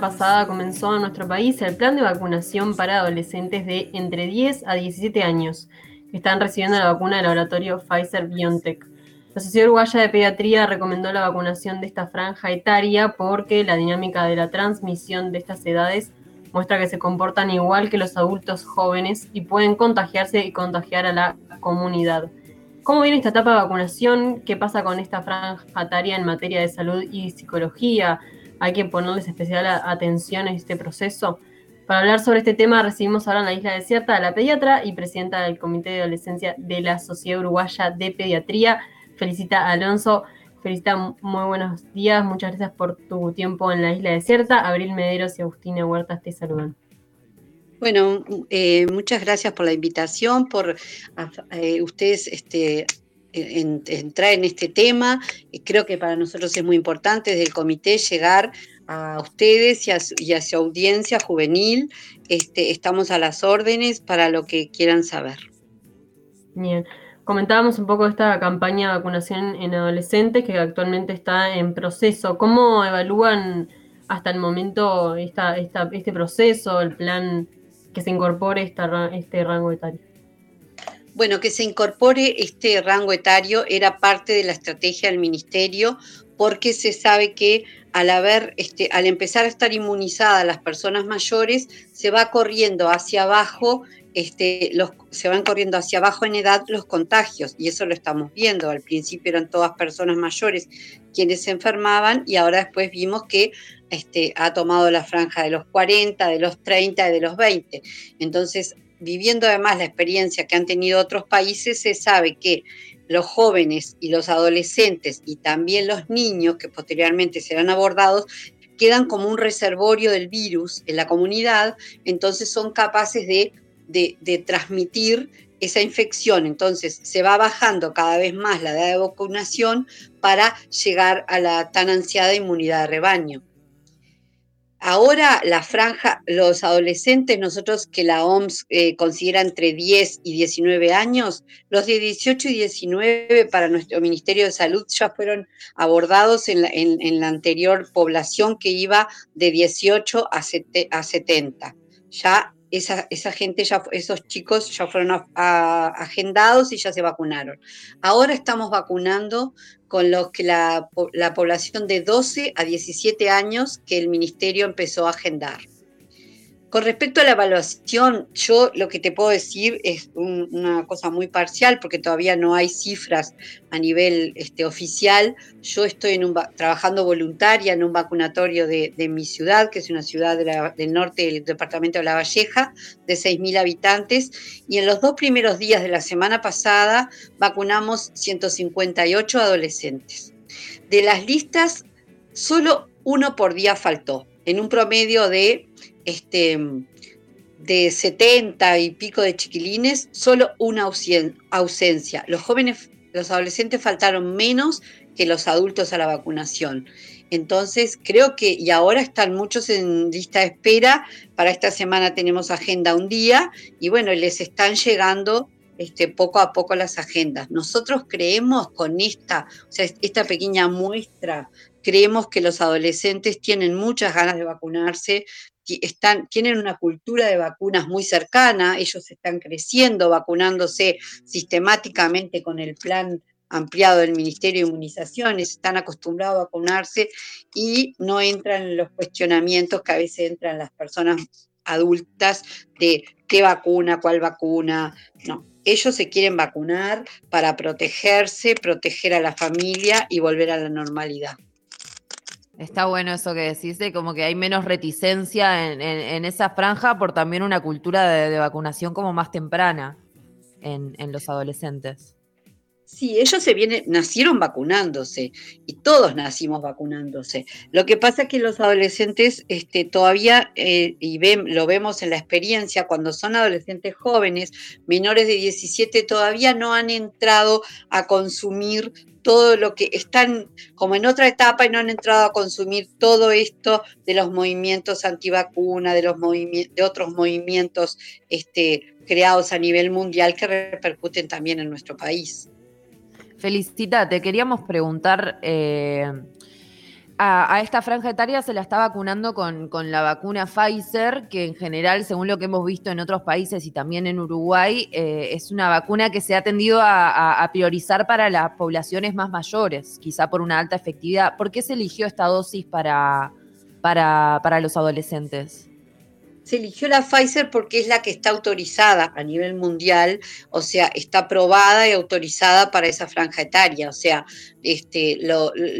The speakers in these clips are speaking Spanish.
pasada comenzó en nuestro país el plan de vacunación para adolescentes de entre 10 a 17 años que están recibiendo la vacuna del laboratorio Pfizer BioNTech. La Sociedad Uruguaya de Pediatría recomendó la vacunación de esta franja etaria porque la dinámica de la transmisión de estas edades muestra que se comportan igual que los adultos jóvenes y pueden contagiarse y contagiar a la comunidad. ¿Cómo viene esta etapa de vacunación? ¿Qué pasa con esta franja etaria en materia de salud y psicología? ¿Hay que ponerles especial atención a este proceso? Para hablar sobre este tema recibimos ahora en la isla desierta a la pediatra y presidenta del Comité de Adolescencia de la Sociedad Uruguaya de Pediatría, Felicita Alonso. Felicita, muy buenos días, muchas gracias por tu tiempo en la isla desierta. Abril Mederos y Agustina Huertas te saludan. Bueno, eh, muchas gracias por la invitación, por eh, ustedes este, entrar en este tema. Creo que para nosotros es muy importante desde el comité llegar a ustedes y a, su audiencia juvenil. Este, estamos a las órdenes para lo que quieran saber. Bien. Comentábamos un poco esta campaña de vacunación en adolescentes que actualmente está en proceso. ¿Cómo evalúan hasta el momento este proceso, el plan que se incorpore esta, este rango etario? Bueno, que se incorpore este rango etario era parte de la estrategia del ministerio porque se sabe que al haber, este, al empezar a estar inmunizadas las personas mayores, se va corriendo hacia abajo este, se van corriendo hacia abajo en edad los contagios, y eso lo estamos viendo. Al principio eran todas personas mayores quienes se enfermaban, y ahora después vimos que este, ha tomado la franja de los 40, de los 30 y de los 20. Entonces, viviendo además la experiencia que han tenido otros países, se sabe que los jóvenes y los adolescentes y también los niños que posteriormente serán abordados quedan como un reservorio del virus en la comunidad, entonces son capaces de de, transmitir esa infección. Entonces se va bajando cada vez más la edad de vacunación para llegar a la tan ansiada inmunidad de rebaño. Ahora la franja, los adolescentes, nosotros que la OMS eh, considera entre 10 y 19 años, los de 18 y 19 para nuestro Ministerio de Salud ya fueron abordados en la, anterior población que iba de 18 a, a 70. Ya esa, esa, gente, ya, esos chicos ya fueron agendados y ya se vacunaron. Ahora estamos vacunando con los que la, la población de 12 a 17 años que el ministerio empezó a agendar. Con respecto a la evaluación, yo lo que te puedo decir es una cosa muy parcial porque todavía no hay cifras a nivel este, oficial. Yo estoy trabajando voluntaria en un vacunatorio de, mi ciudad, que es una ciudad del norte del departamento de La Valleja, de 6.000 habitantes, y en los dos primeros días de la semana pasada vacunamos 158 adolescentes. De las listas, solo uno por día faltó, en un promedio de este, de 70 y pico de chiquilines, solo una ausencia. Los jóvenes, los adolescentes faltaron menos que los adultos a la vacunación. Entonces, creo que, y ahora están muchos en lista de espera, para esta semana tenemos agenda un día, y bueno, les están llegando este, poco a poco las agendas. Nosotros creemos con esta, esta pequeña muestra, creemos que los adolescentes tienen muchas ganas de vacunarse, están, tienen una cultura de vacunas muy cercana, ellos están creciendo, vacunándose sistemáticamente con el plan ampliado del Ministerio de Inmunizaciones, están acostumbrados a vacunarse y no entran en los cuestionamientos que a veces entran las personas adultas de qué vacuna, cuál vacuna. No, ellos se quieren vacunar para protegerse, proteger a la familia y volver a la normalidad. Está bueno eso que decís, como que hay menos reticencia en, esa franja por también una cultura de, vacunación como más temprana en, los adolescentes. Sí, ellos se vienen, nacieron vacunándose y todos nacimos vacunándose. Lo que pasa es que los adolescentes este, todavía, eh, y lo vemos en la experiencia, cuando son adolescentes jóvenes, menores de 17, todavía no han entrado a consumir todo lo que están como en otra etapa y no han entrado a consumir todo esto de los movimientos antivacuna, de, los de otros movimientos este, creados a nivel mundial que repercuten también en nuestro país. Felicita, te queríamos preguntar, eh, a, esta franja etaria se la está vacunando con, la vacuna Pfizer, que en general, según lo que hemos visto en otros países y también en Uruguay, eh, es una vacuna que se ha tendido a, priorizar para las poblaciones más mayores, quizá por una alta efectividad. ¿Por qué se eligió esta dosis para, para, para los adolescentes? Se eligió la Pfizer porque es la que está autorizada a nivel mundial, o sea, está aprobada y autorizada para esa franja etaria, o sea, este,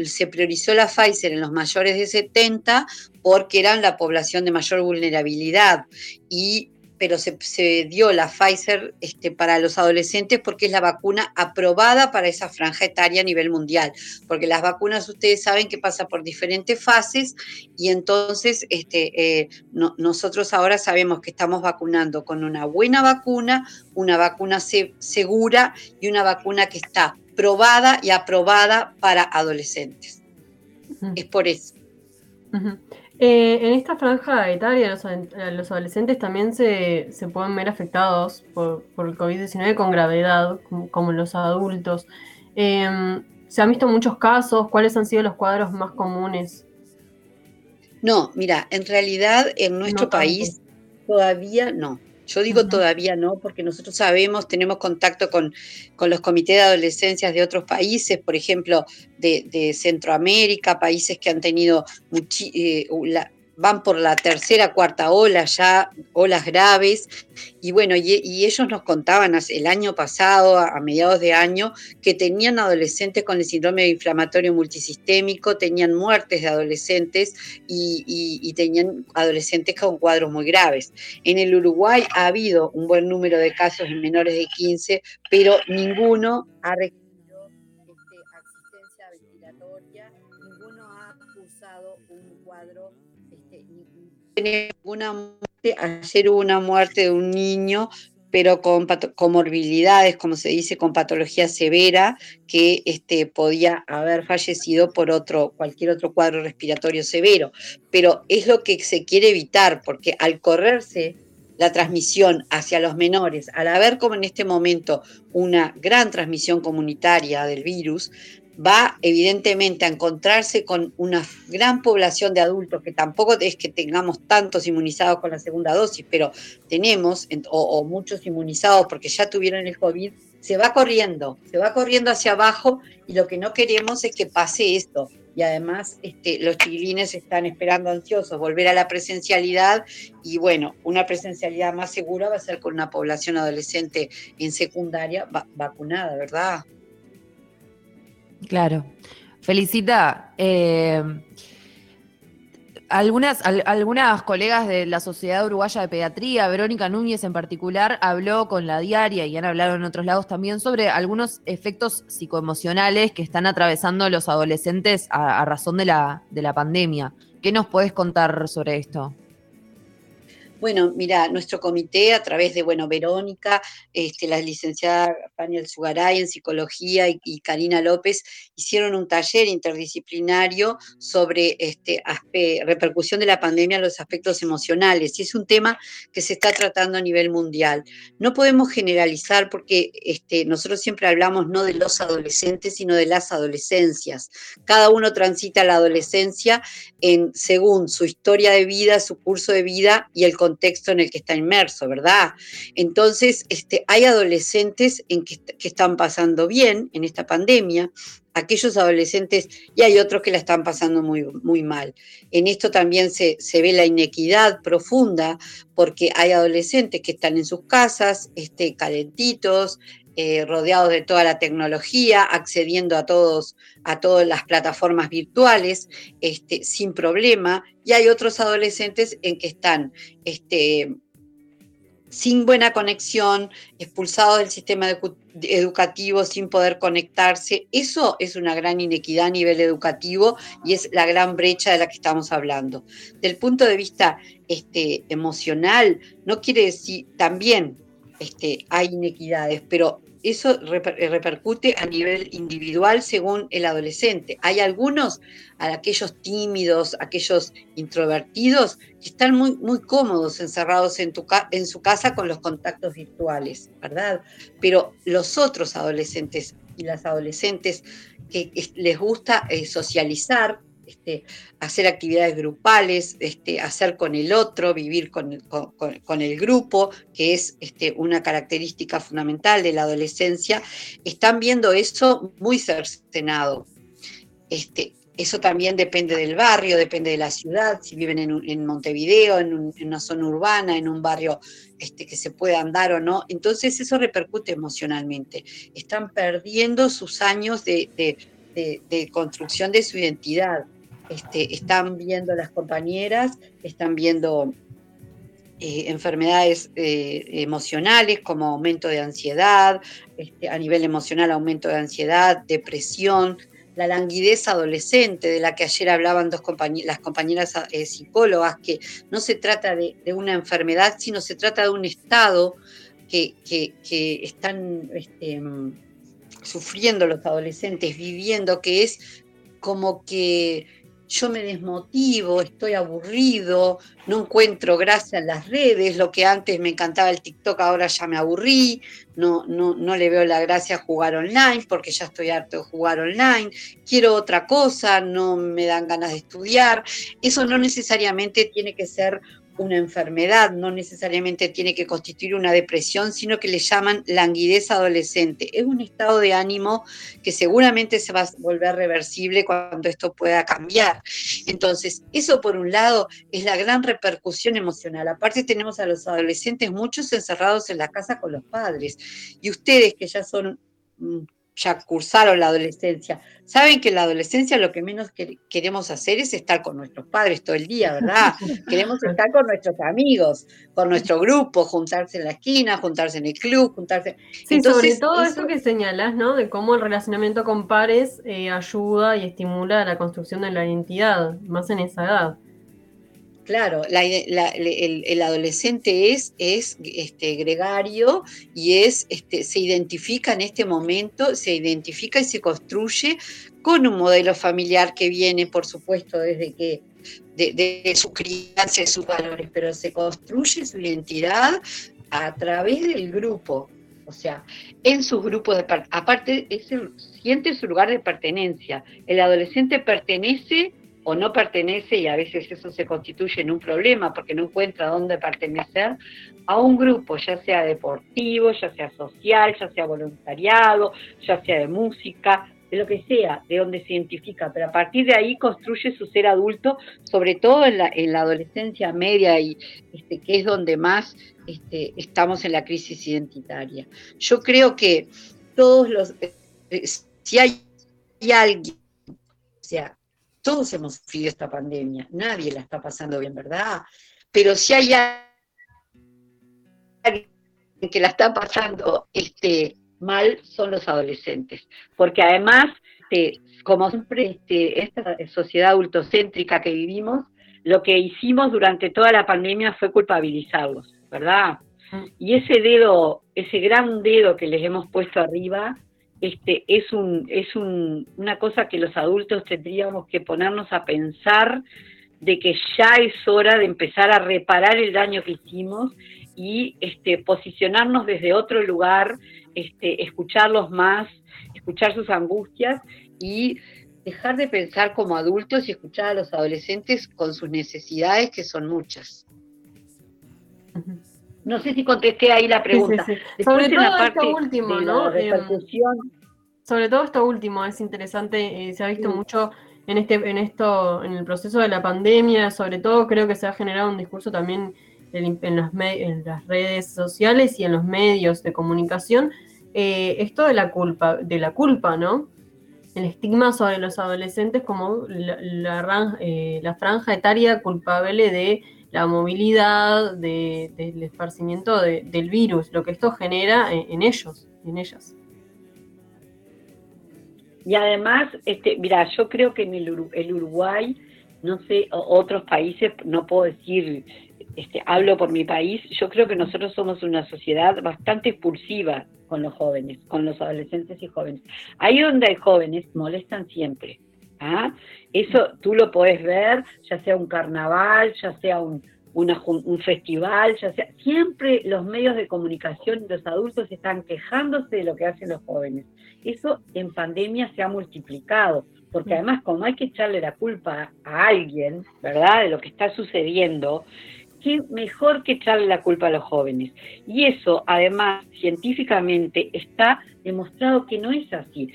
se priorizó la Pfizer en los mayores de 70 porque eran la población de mayor vulnerabilidad. Y pero se, dio la Pfizer este, para los adolescentes porque es la vacuna aprobada para esa franja etaria a nivel mundial. Porque las vacunas, ustedes saben que pasa por diferentes fases y entonces este, eh, nosotros ahora sabemos que estamos vacunando con una buena vacuna, una vacuna segura y una vacuna que está probada y aprobada para adolescentes. Es por eso. Eh, en esta franja etaria, los, los adolescentes también se, pueden ver afectados por, el COVID-19 con gravedad, como, los adultos. Em, se han visto muchos casos. ¿Cuáles han sido los cuadros más comunes? No, mira, en realidad en nuestro país todavía no. Yo digo todavía no, porque nosotros sabemos, tenemos contacto con, con los comités de adolescencias de otros países, por ejemplo, de, Centroamérica, países que han tenido eh, van por la tercera, cuarta ola ya, olas graves, y bueno, y, ellos nos contaban el año pasado, a, mediados de año, que tenían adolescentes con el síndrome inflamatorio multisistémico, tenían muertes de adolescentes y, tenían adolescentes con cuadros muy graves. En el Uruguay ha habido un buen número de casos en menores de 15, pero ninguno ha requerido ninguna muerte. Ayer hubo una muerte de un niño, pero con comorbilidades, como se dice, con patología severa, que este, podía haber fallecido por otro, cualquier otro cuadro respiratorio severo. Pero es lo que se quiere evitar, porque al correrse la transmisión hacia los menores, al haber como en este momento una gran transmisión comunitaria del virus, va evidentemente a encontrarse con una gran población de adultos, que tampoco es que tengamos tantos inmunizados con la segunda dosis, pero tenemos, o, muchos inmunizados porque ya tuvieron el COVID, se va corriendo, se va corriendo hacia abajo y lo que no queremos es que pase esto. Y además este, los chiquilines están esperando ansiosos volver a la presencialidad y bueno, una presencialidad más segura va a ser con una población adolescente en secundaria vacunada, ¿verdad? Claro. Felicita. Eh, algunas, algunas colegas de la Sociedad Uruguaya de Pediatría, Verónica Núñez en particular, habló con la diaria y han hablado en otros lados también sobre algunos efectos psicoemocionales que están atravesando los adolescentes a, a razón de la, de la pandemia. ¿Qué nos puedes contar sobre esto? Bueno, mira, nuestro comité a través de, bueno, Verónica, este, la licenciada Paniel Sugaray en psicología y, Karina López hicieron un taller interdisciplinario sobre este, repercusión de la pandemia en los aspectos emocionales y es un tema que se está tratando a nivel mundial. No podemos generalizar porque este, nosotros siempre hablamos no de los adolescentes, sino de las adolescencias. Cada uno transita la adolescencia en, según su historia de vida, su curso de vida y el contexto contexto en el que está inmerso, ¿verdad? Entonces, este, hay adolescentes en que, están pasando bien en esta pandemia, aquellos adolescentes, y hay otros que la están pasando muy, muy mal. En esto también se, ve la inequidad profunda, porque hay adolescentes que están en sus casas, este, calentitos, eh, rodeados de toda la tecnología, accediendo a todos, a todas las plataformas virtuales, este, sin problema, y hay otros adolescentes en que están este, sin buena conexión, expulsados del sistema educativo, sin poder conectarse. Eso es una gran inequidad a nivel educativo y es la gran brecha de la que estamos hablando. Del punto de vista este, emocional, no quiere decir, también este, hay inequidades, pero eso repercute a nivel individual según el adolescente. Hay algunos, aquellos tímidos, aquellos introvertidos, que están muy, muy cómodos encerrados en, tu, en su casa con los contactos virtuales, ¿verdad? Pero los otros adolescentes y las adolescentes que les gusta eh, socializar, este, hacer actividades grupales, este, hacer con el otro, vivir con, el grupo, que es este, una característica fundamental de la adolescencia, están viendo eso muy cercenado. Eso también depende del barrio, depende de la ciudad, si viven en, Montevideo, en, una zona urbana, en un barrio que se pueda andar o no. Entonces eso repercute emocionalmente. Están perdiendo sus años de construcción de su identidad. Este, están viendo las compañeras, están viendo eh, enfermedades eh, emocionales como aumento de ansiedad, este, a nivel emocional aumento de ansiedad, depresión, la languidez adolescente de la que ayer hablaban dos las compañeras eh, psicólogas, que no se trata de, una enfermedad, sino se trata de un estado que, están este, sufriendo los adolescentes, viviendo, que es como que yo me desmotivo, estoy aburrido, no encuentro gracia en las redes, lo que antes me encantaba el TikTok, ahora ya me aburrí, no, no, no le veo la gracia a jugar online porque ya estoy harto de jugar online, quiero otra cosa, no me dan ganas de estudiar. Eso no necesariamente tiene que ser una enfermedad, no necesariamente tiene que constituir una depresión, sino que le llaman languidez adolescente. Es un estado de ánimo que seguramente se va a volver reversible cuando esto pueda cambiar. Entonces, eso por un lado es la gran repercusión emocional. Aparte tenemos a los adolescentes muchos encerrados en la casa con los padres. Y ustedes que ya son mm, ya cursaron la adolescencia, saben que en la adolescencia lo que menos queremos hacer es estar con nuestros padres todo el día, ¿verdad? queremos estar con nuestros amigos, con nuestro grupo, juntarse en la esquina, juntarse en el club, juntarse. Sí, Entonces, sobre todo eso... que señalas, ¿no? De cómo el relacionamiento con pares eh, ayuda y estimula la construcción de la identidad, más en esa edad. Claro, el, adolescente es, es este, gregario y es, este, se identifica en este momento, se identifica y se construye con un modelo familiar que viene, por supuesto, desde que de, su crianza y sus valores, pero se construye su identidad a través del grupo, o sea, en sus grupos de aparte siente su lugar de pertenencia. El adolescente pertenece o no pertenece, y a veces eso se constituye en un problema porque no encuentra dónde pertenecer, a un grupo, ya sea deportivo, ya sea social, ya sea voluntariado, ya sea de música, de lo que sea, de donde se identifica, pero a partir de ahí construye su ser adulto, sobre todo en la, en la adolescencia media, y este, que es donde más este, estamos en la crisis identitaria. Yo creo que todos los, eh, si hay, hay alguien, o sea, todos hemos sufrido esta pandemia, nadie la está pasando bien, ¿verdad? Pero si hay alguien que la está pasando este, mal, son los adolescentes. Porque además, este, como siempre, este, esta sociedad adultocéntrica que vivimos, lo que hicimos durante toda la pandemia fue culpabilizarlos, ¿verdad? Mm. Y ese dedo, ese gran dedo que les hemos puesto arriba, este, es, un, es un, una cosa que los adultos tendríamos que ponernos a pensar de que ya es hora de empezar a reparar el daño que hicimos y este, posicionarnos desde otro lugar, este, escucharlos más, escuchar sus angustias y dejar de pensar como adultos y escuchar a los adolescentes con sus necesidades, que son muchas. No sé si contesté ahí la pregunta. Sobre todo esto último, ¿no? Em, sobre todo esto último es interesante, eh, se ha visto mucho en este, en esto, en el proceso de la pandemia, sobre todo creo que se ha generado un discurso también en, las, en las redes sociales y en los medios de comunicación, eh, esto de la culpa, de la culpa, ¿no? El estigma sobre los adolescentes como la, eh, la franja etaria culpable de la movilidad, del esparcimiento del virus, lo que esto genera en, ellos, en ellas. Y además, este, mira, yo creo que en el, Uruguay, no sé, otros países, no puedo decir este, hablo por mi país, yo creo que nosotros somos una sociedad bastante expulsiva con los jóvenes, con los adolescentes y jóvenes. Ahí donde hay jóvenes molestan siempre. ¿Ah? Eso tú lo puedes ver, ya sea un carnaval, ya sea un, un festival, ya sea, siempre los medios de comunicación y los adultos están quejándose de lo que hacen los jóvenes. Eso en pandemia se ha multiplicado, porque además como hay que echarle la culpa a alguien, ¿verdad?, de lo que está sucediendo, qué mejor que echarle la culpa a los jóvenes. Y eso, además, científicamente está demostrado que no es así.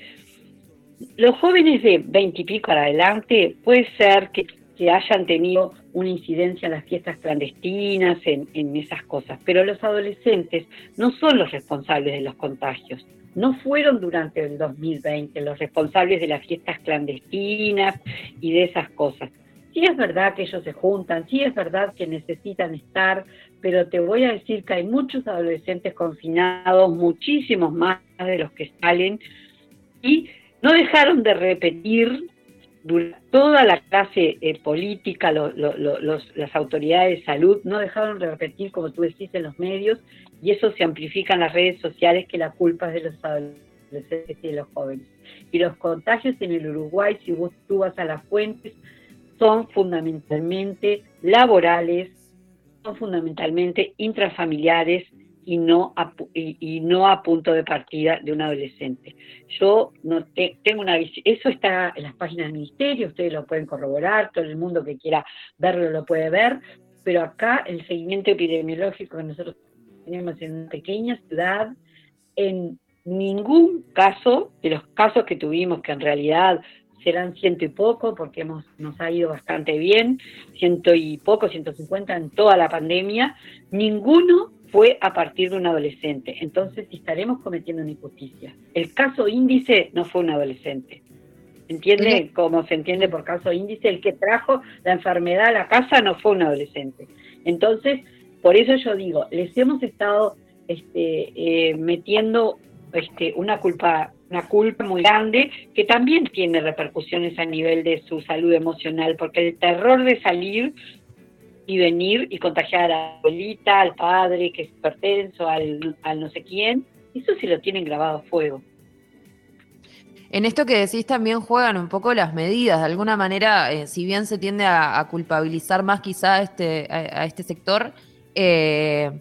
Los jóvenes de 20 y pico para adelante puede ser que, hayan tenido una incidencia en las fiestas clandestinas, en, en esas cosas, pero los adolescentes no son los responsables de los contagios no fueron durante el 2020 los responsables de las fiestas clandestinas y de esas cosas. Sí es verdad que ellos se juntan, sí es verdad que necesitan estar, pero te voy a decir que hay muchos adolescentes confinados, muchísimos más de los que salen, y no dejaron de repetir toda la clase eh, política, las autoridades de salud, no dejaron de repetir, como tú decís, en los medios, y eso se amplifica en las redes sociales, que la culpa es de los adolescentes y de los jóvenes. Y los contagios en el Uruguay, si vos, tú vas a las fuentes, son fundamentalmente laborales, son fundamentalmente intrafamiliares y no a, y, no a punto de partida de un adolescente. Yo no tengo una eso está en las páginas del ministerio, ustedes lo pueden corroborar, todo el mundo que quiera verlo lo puede ver, pero acá el seguimiento epidemiológico que nosotros tenemos en una pequeña ciudad, en ningún caso de los casos que tuvimos, que en realidad serán ciento y poco, porque hemos, nos ha ido bastante bien, ciento y poco, 150 en toda la pandemia, ninguno fue a partir de un adolescente. Entonces estaremos cometiendo una injusticia. El caso índice no fue un adolescente. ¿Entiende cómo se entiende por caso índice? El que trajo la enfermedad a la casa no fue un adolescente. Entonces, por eso yo digo, les hemos estado este, eh, metiendo este, una culpa una culpa muy grande que también tiene repercusiones a nivel de su salud emocional, porque el terror de salir y venir y contagiar a la abuelita, al padre que es pertenso, al, no sé quién, eso se lo tienen grabado a fuego. En esto que decís también juegan un poco las medidas, de alguna manera, eh, si bien se tiende a, culpabilizar más quizá a este, a, este sector, eh,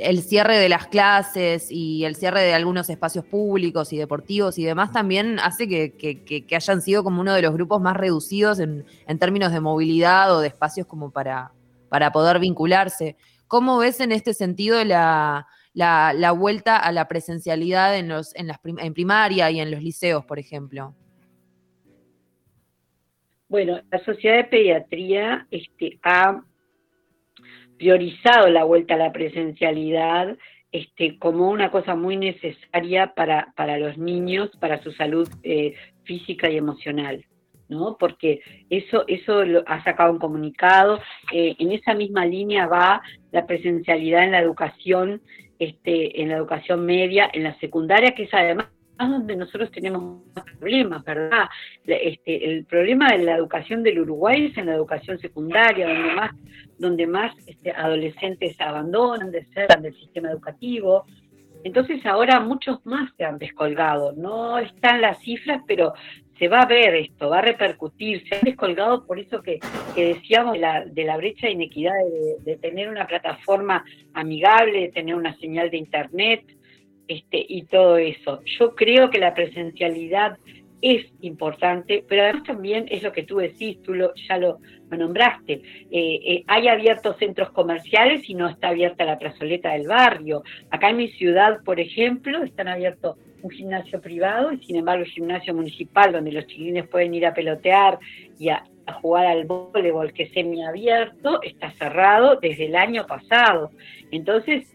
el cierre de las clases y el cierre de algunos espacios públicos y deportivos y demás también hace que, hayan sido como uno de los grupos más reducidos en, términos de movilidad o de espacios como para, para poder vincularse. ¿Cómo ves en este sentido la, vuelta a la presencialidad en, los, en, las en primaria y en los liceos, por ejemplo? Bueno, la Sociedad de Pediatría este, ha priorizado la vuelta a la presencialidad este, como una cosa muy necesaria para, para los niños, para su salud eh, física y emocional. ¿No? Porque eso, eso lo ha sacado un comunicado. Eh, en esa misma línea va la presencialidad en la educación, este, en la educación media, en la secundaria, que es además donde nosotros tenemos problemas, ¿verdad? Este, el problema de la educación del Uruguay es en la educación secundaria, donde más, donde más este, adolescentes abandonan, de ser del sistema educativo. Entonces ahora muchos más se han descolgado. No están las cifras, pero se va a ver esto, va a repercutir. Se han descolgado por eso que, decíamos de la, de la, brecha de inequidad, de, de tener una plataforma amigable, de tener una señal de internet, este, y todo eso. Yo creo que la presencialidad es importante, pero además también es lo que tú decís, tú lo, ya lo, nombraste. Eh, eh, hay abiertos centros comerciales y no está abierta la plazoleta del barrio. Acá en mi ciudad, por ejemplo, están abiertos un gimnasio privado y sin embargo el gimnasio municipal donde los chiquilines pueden ir a pelotear y a, a jugar al voleibol que es semiabierto está cerrado desde el año pasado. Entonces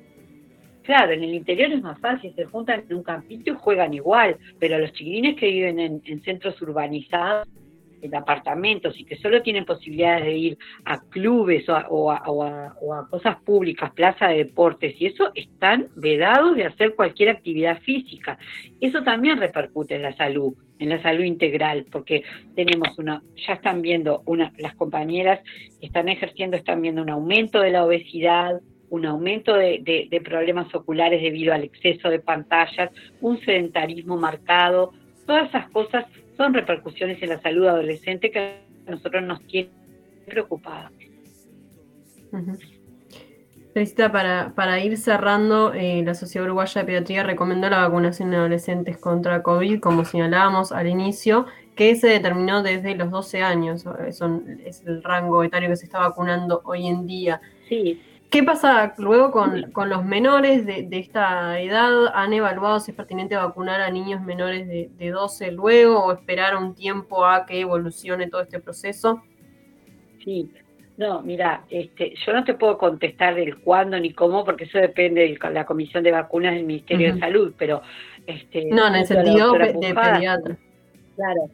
Claro, en el interior es más fácil, se juntan en un campito y juegan igual, pero los chiquilines que viven en, centros urbanizados en apartamentos y que solo tienen posibilidades de ir a clubes o a, cosas públicas, plaza de deportes y eso, están vedados de hacer cualquier actividad física. Eso también repercute en la salud, en la salud integral, porque tenemos una, ya están viendo, una, las compañeras que están ejerciendo, están viendo un aumento de la obesidad, un aumento de, de problemas oculares debido al exceso de pantallas, un sedentarismo marcado, todas esas cosas son repercusiones en la salud adolescente que a nosotros nos tiene preocupados. Felicita, para, para ir cerrando, eh, la Sociedad Uruguaya de Pediatría recomendó la vacunación de adolescentes contra COVID, como señalábamos al inicio, que se determinó desde los 12 años, son, es el rango etario que se está vacunando hoy en día. Sí, ¿Qué pasa luego con, los menores de, esta edad? ¿Han evaluado si es pertinente vacunar a niños menores de, 12 luego o esperar un tiempo a que evolucione todo este proceso? Sí, no, mira, este, yo no te puedo contestar del cuándo ni cómo, porque eso depende de la Comisión de Vacunas del Ministerio de Salud, pero... Este, no, en el sentido de pediatra. Claro,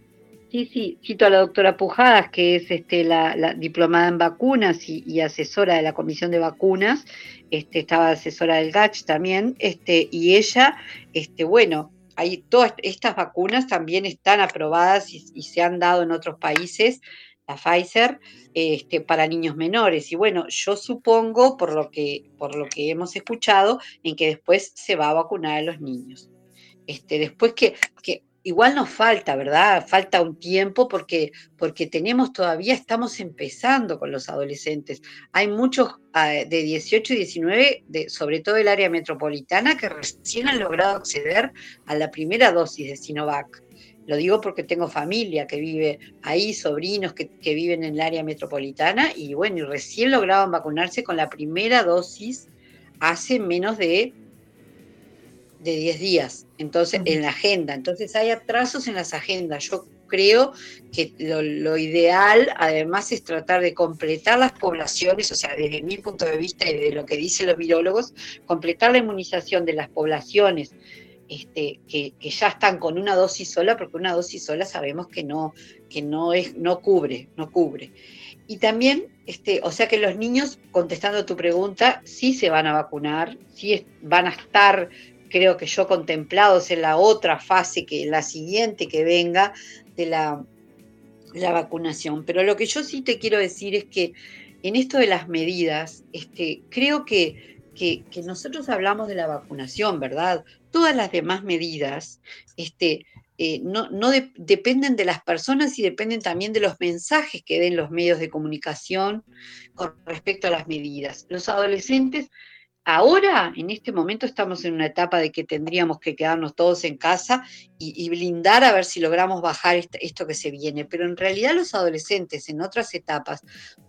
Sí, sí, cito a la doctora Pujadas, que es este, la, diplomada en vacunas y, asesora de la Comisión de Vacunas, este, estaba asesora del GACH también, este, y ella, este, bueno, hay todas estas vacunas también están aprobadas y, se han dado en otros países, la Pfizer, este, para niños menores. Y bueno, yo supongo, por lo que, por lo que hemos escuchado, en que después se va a vacunar a los niños. Este, después que, que igual nos falta, ¿verdad? Falta un tiempo porque, porque tenemos todavía, estamos empezando con los adolescentes. Hay muchos ah, de 18 y 19, de, sobre todo el área metropolitana, que recién han logrado acceder a la primera dosis de Sinovac. Lo digo porque tengo familia que vive ahí, sobrinos que, que viven en el área metropolitana y bueno, recién lograban vacunarse con la primera dosis hace menos de de 10 días, entonces en la agenda. Entonces hay atrasos en las agendas. Yo creo que lo, ideal además es tratar de completar las poblaciones, o sea, desde mi punto de vista y de lo que dicen los virólogos, completar la inmunización de las poblaciones este, que, ya están con una dosis sola, porque una dosis sola sabemos que no, que no es, no cubre, no cubre. Y también, este, o sea que los niños, contestando tu pregunta, sí se van a vacunar, sí van a estar creo que yo contemplados en la otra fase, que la siguiente que venga de la, la vacunación. Pero lo que yo sí te quiero decir es que en esto de las medidas, este, creo que, que, nosotros hablamos de la vacunación, ¿verdad? Todas las demás medidas este, eh, no, no dependen de las personas y dependen también de los mensajes que den los medios de comunicación con respecto a las medidas. Los adolescentes Ahora, en este momento, estamos en una etapa de que tendríamos que quedarnos todos en casa y, blindar a ver si logramos bajar esto que se viene. Pero en realidad los adolescentes en otras etapas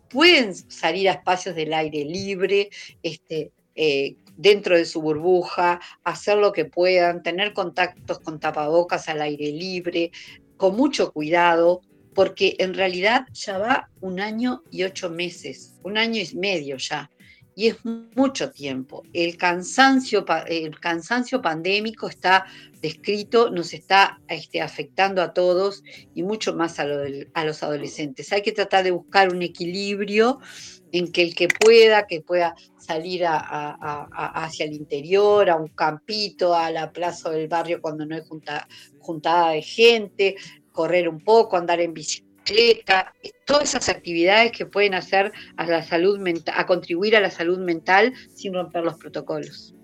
pueden salir a espacios del aire libre, este, eh, dentro de su burbuja, hacer lo que puedan, tener contactos con tapabocas al aire libre, con mucho cuidado, porque en realidad ya va un año y ocho meses, un año y medio ya y es mucho tiempo. El cansancio, el cansancio pandémico está descrito, nos está este, afectando a todos y mucho más a, los adolescentes. Hay que tratar de buscar un equilibrio en que el que pueda, que pueda salir hacia el interior, a un campito, a la plaza del barrio cuando no hay juntada de gente, correr un poco, andar en bicicleta todas esas actividades que pueden hacer a la salud mental, a contribuir a la salud mental sin romper los protocolos.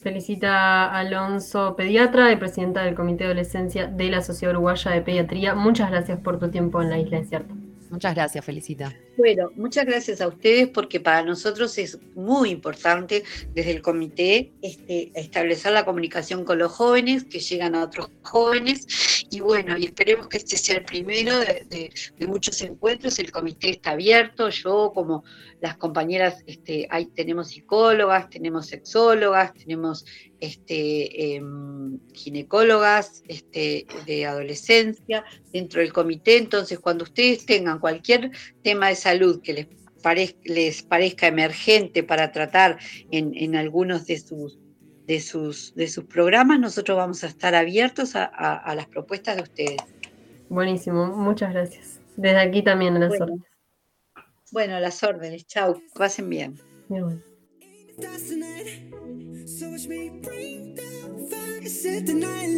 Felicita Alonso, pediatra y presidenta del Comité de Adolescencia de la Sociedad Uruguaya de Pediatría. Muchas gracias por tu tiempo en la isla, ¿es cierto? Muchas gracias, Felicita. Bueno, muchas gracias a ustedes porque para nosotros es muy importante desde el comité este, establecer la comunicación con los jóvenes que llegan a otros jóvenes y bueno, y esperemos que este sea el primero de, muchos encuentros. El comité está abierto, yo como las compañeras, este, hay, tenemos psicólogas, tenemos sexólogas, tenemos este, em, ginecólogas este, de adolescencia dentro del comité. Entonces, cuando ustedes tengan cualquier tema de salud que les, les parezca emergente para tratar en, algunos de sus de sus, de sus programas, nosotros vamos a estar abiertos a, las propuestas de ustedes. Buenísimo, muchas gracias. Desde aquí también a las bueno. órdenes. Bueno, a las órdenes, chau, pasen bien. bien